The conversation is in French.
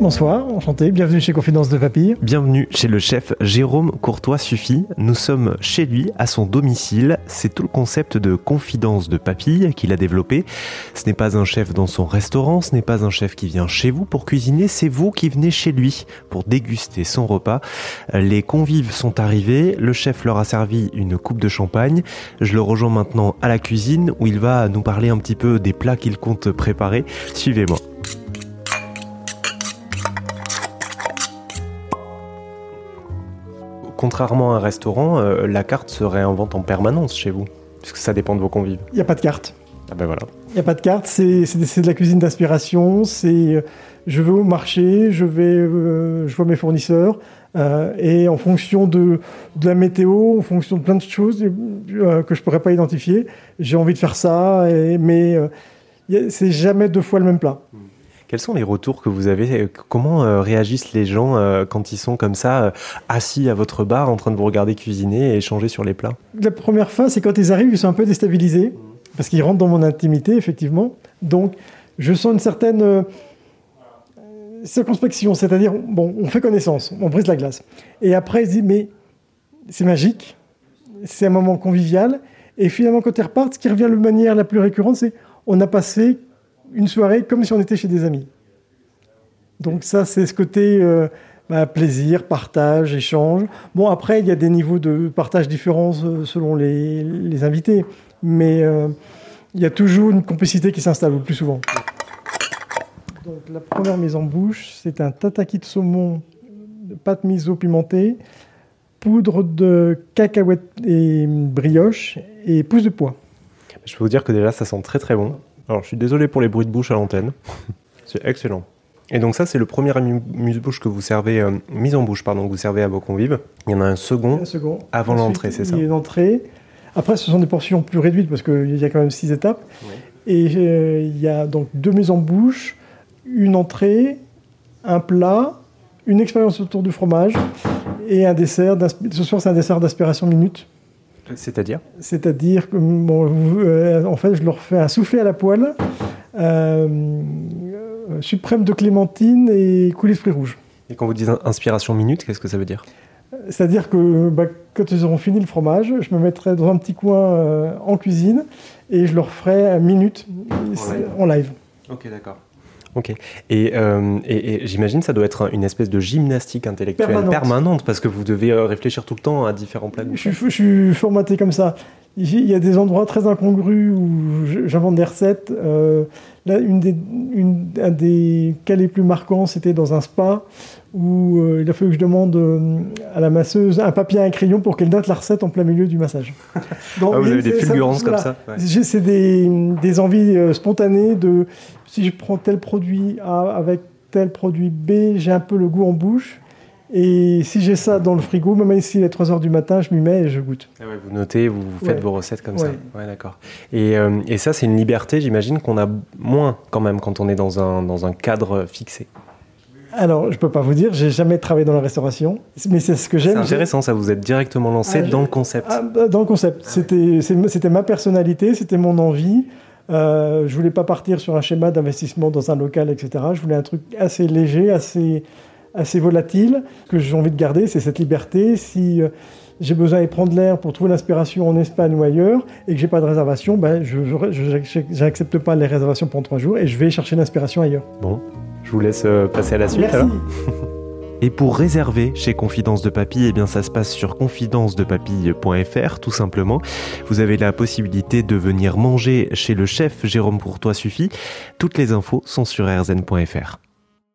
Bonsoir, enchanté, bienvenue chez Confidence de Papille. Bienvenue chez le chef Jérôme Courtois Suffit. Nous sommes chez lui, à son domicile. C'est tout le concept de Confidence de Papille qu'il a développé. Ce n'est pas un chef dans son restaurant, ce n'est pas un chef qui vient chez vous pour cuisiner, c'est vous qui venez chez lui pour déguster son repas. Les convives sont arrivés, le chef leur a servi une coupe de champagne. Je le rejoins maintenant à la cuisine où il va nous parler un petit peu des plats qu'il compte préparer. Suivez-moi. Contrairement à un restaurant, euh, la carte se réinvente en permanence chez vous, puisque ça dépend de vos convives. Il n'y a pas de carte. Ah ben voilà. Il n'y a pas de carte, c'est de la cuisine d'inspiration, c'est euh, je vais au marché, je vais, euh, je vois mes fournisseurs, et en fonction de, de, la météo, en fonction de plein de choses que je pourrais pas identifier, j'ai envie de faire ça, et, mais c'est jamais deux fois le même plat. Hmm. Quels sont les retours que vous avez Comment euh, réagissent les gens euh, quand ils sont comme ça, euh, assis à votre bar, en train de vous regarder cuisiner et échanger sur les plats? La première phase, c'est quand ils arrivent, ils sont un peu déstabilisés, parce qu'ils rentrent dans mon intimité, effectivement. Donc, je sens une certaine circonspection, c'est-à-dire, bon, on fait connaissance, on brise la glace. Et après, ils se disent, mais c'est magique, c'est un moment convivial. Et finalement, quand ils repartent, ce qui revient de manière la plus récurrente, c'est on a passé une soirée comme si on était chez des amis. Donc ça, c'est ce côté euh, bah, plaisir, partage, échange. Bon, après, il y a des niveaux de partage différents euh, selon les, invités, mais euh, il y a toujours une complicité qui s'installe le plus souvent. Donc la première mise en bouche, c'est un tataki de saumon, pâte miso pimentée, poudre de cacahuètes et brioche et pousse de pois. Je peux vous dire que déjà, ça sent très très bon. Alors, je suis désolé pour les bruits de bouche à l'antenne. c'est excellent. Et donc ça, c'est le premier amuse-bouche que vous servez, euh, mise en bouche, pardon, que vous servez à vos convives. Il y en a un second, avant l'entrée, c'est ça Il y a une entrée. Après, ce sont des portions plus réduites parce qu'il y a quand même six étapes. Et euh, il y a donc deux mises en bouche, une entrée, un plat, une expérience autour du fromage et un dessert. Ce soir, c'est un dessert d'aspiration minute. C'est-à-dire C'est-à-dire que, bon, euh, en fait, je leur fais un soufflé à la poêle, euh, suprême de clémentine et coulis de fruits rouges. Et quand vous dites inspiration minute, qu'est-ce que ça veut dire? C'est-à-dire que bah, quand ils auront fini le fromage, je me mettrai dans un petit coin euh, en cuisine et je leur ferai minute en live. Ok, d'accord. Ok. Et, euh, et, j'imagine ça doit être une espèce de gymnastique intellectuelle permanente, parce que vous devez euh, réfléchir tout le temps à différents plans. Je, je, suis formaté comme ça. Il y a des endroits très incongrus où j'invente des recettes. Euh, là, une des, une, un des cas les plus marquants, c'était dans un spa où euh, il a fallu que je demande à la masseuse un papier et un crayon pour qu'elle note la recette en plein milieu du massage. Donc, ah, vous avez des fulgurances comme ça C'est des, des, envies spontanées de si je prends tel produit A avec tel produit B, j'ai un peu le goût en bouche. Et si j'ai ça dans le frigo, même ici il est 3 h du matin, je m'y mets et je goûte. Ah vous notez, vous faites vos recettes comme ça. Ouais, d'accord. Et, euh, et, ça, c'est une liberté, j'imagine, qu'on a moins quand même quand on est dans un, dans un cadre fixé. Alors, je ne peux pas vous dire, j'ai jamais travaillé dans la restauration, mais c'est ce que j'aime. C'est intéressant, ça vous êtes directement lancé ah, dans le concept. Ah, bah, dans le concept. C'était ma personnalité, c'était mon envie. Euh, je voulais pas partir sur un schéma d'investissement dans un local, etc. Je voulais un truc assez léger, assez, assez volatile. Ce que j'ai envie de garder, c'est cette liberté. Si euh, j'ai besoin de prendre l'air pour trouver l'inspiration en Espagne ou ailleurs et que j'ai pas de réservation, ben je n'accepte pas les réservations pendant trois jours et je vais chercher l'inspiration ailleurs. Bon, je vous laisse euh, passer à la suite alors. Et pour réserver chez Confidence de Papille, eh bien ça se passe sur confidencedepapille.fr tout simplement. Vous avez la possibilité de venir manger chez le chef Jérôme Courtois Suffit. Toutes les infos sont sur rzn.fr.